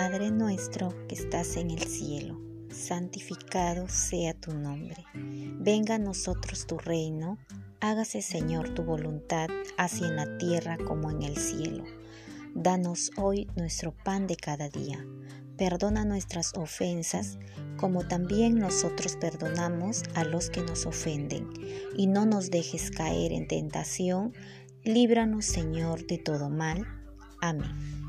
Padre nuestro que estás en el cielo, santificado sea tu nombre. Venga a nosotros tu reino, hágase Señor tu voluntad, así en la tierra como en el cielo. Danos hoy nuestro pan de cada día. Perdona nuestras ofensas, como también nosotros perdonamos a los que nos ofenden. Y no nos dejes caer en tentación. Líbranos, Señor, de todo mal. Amén.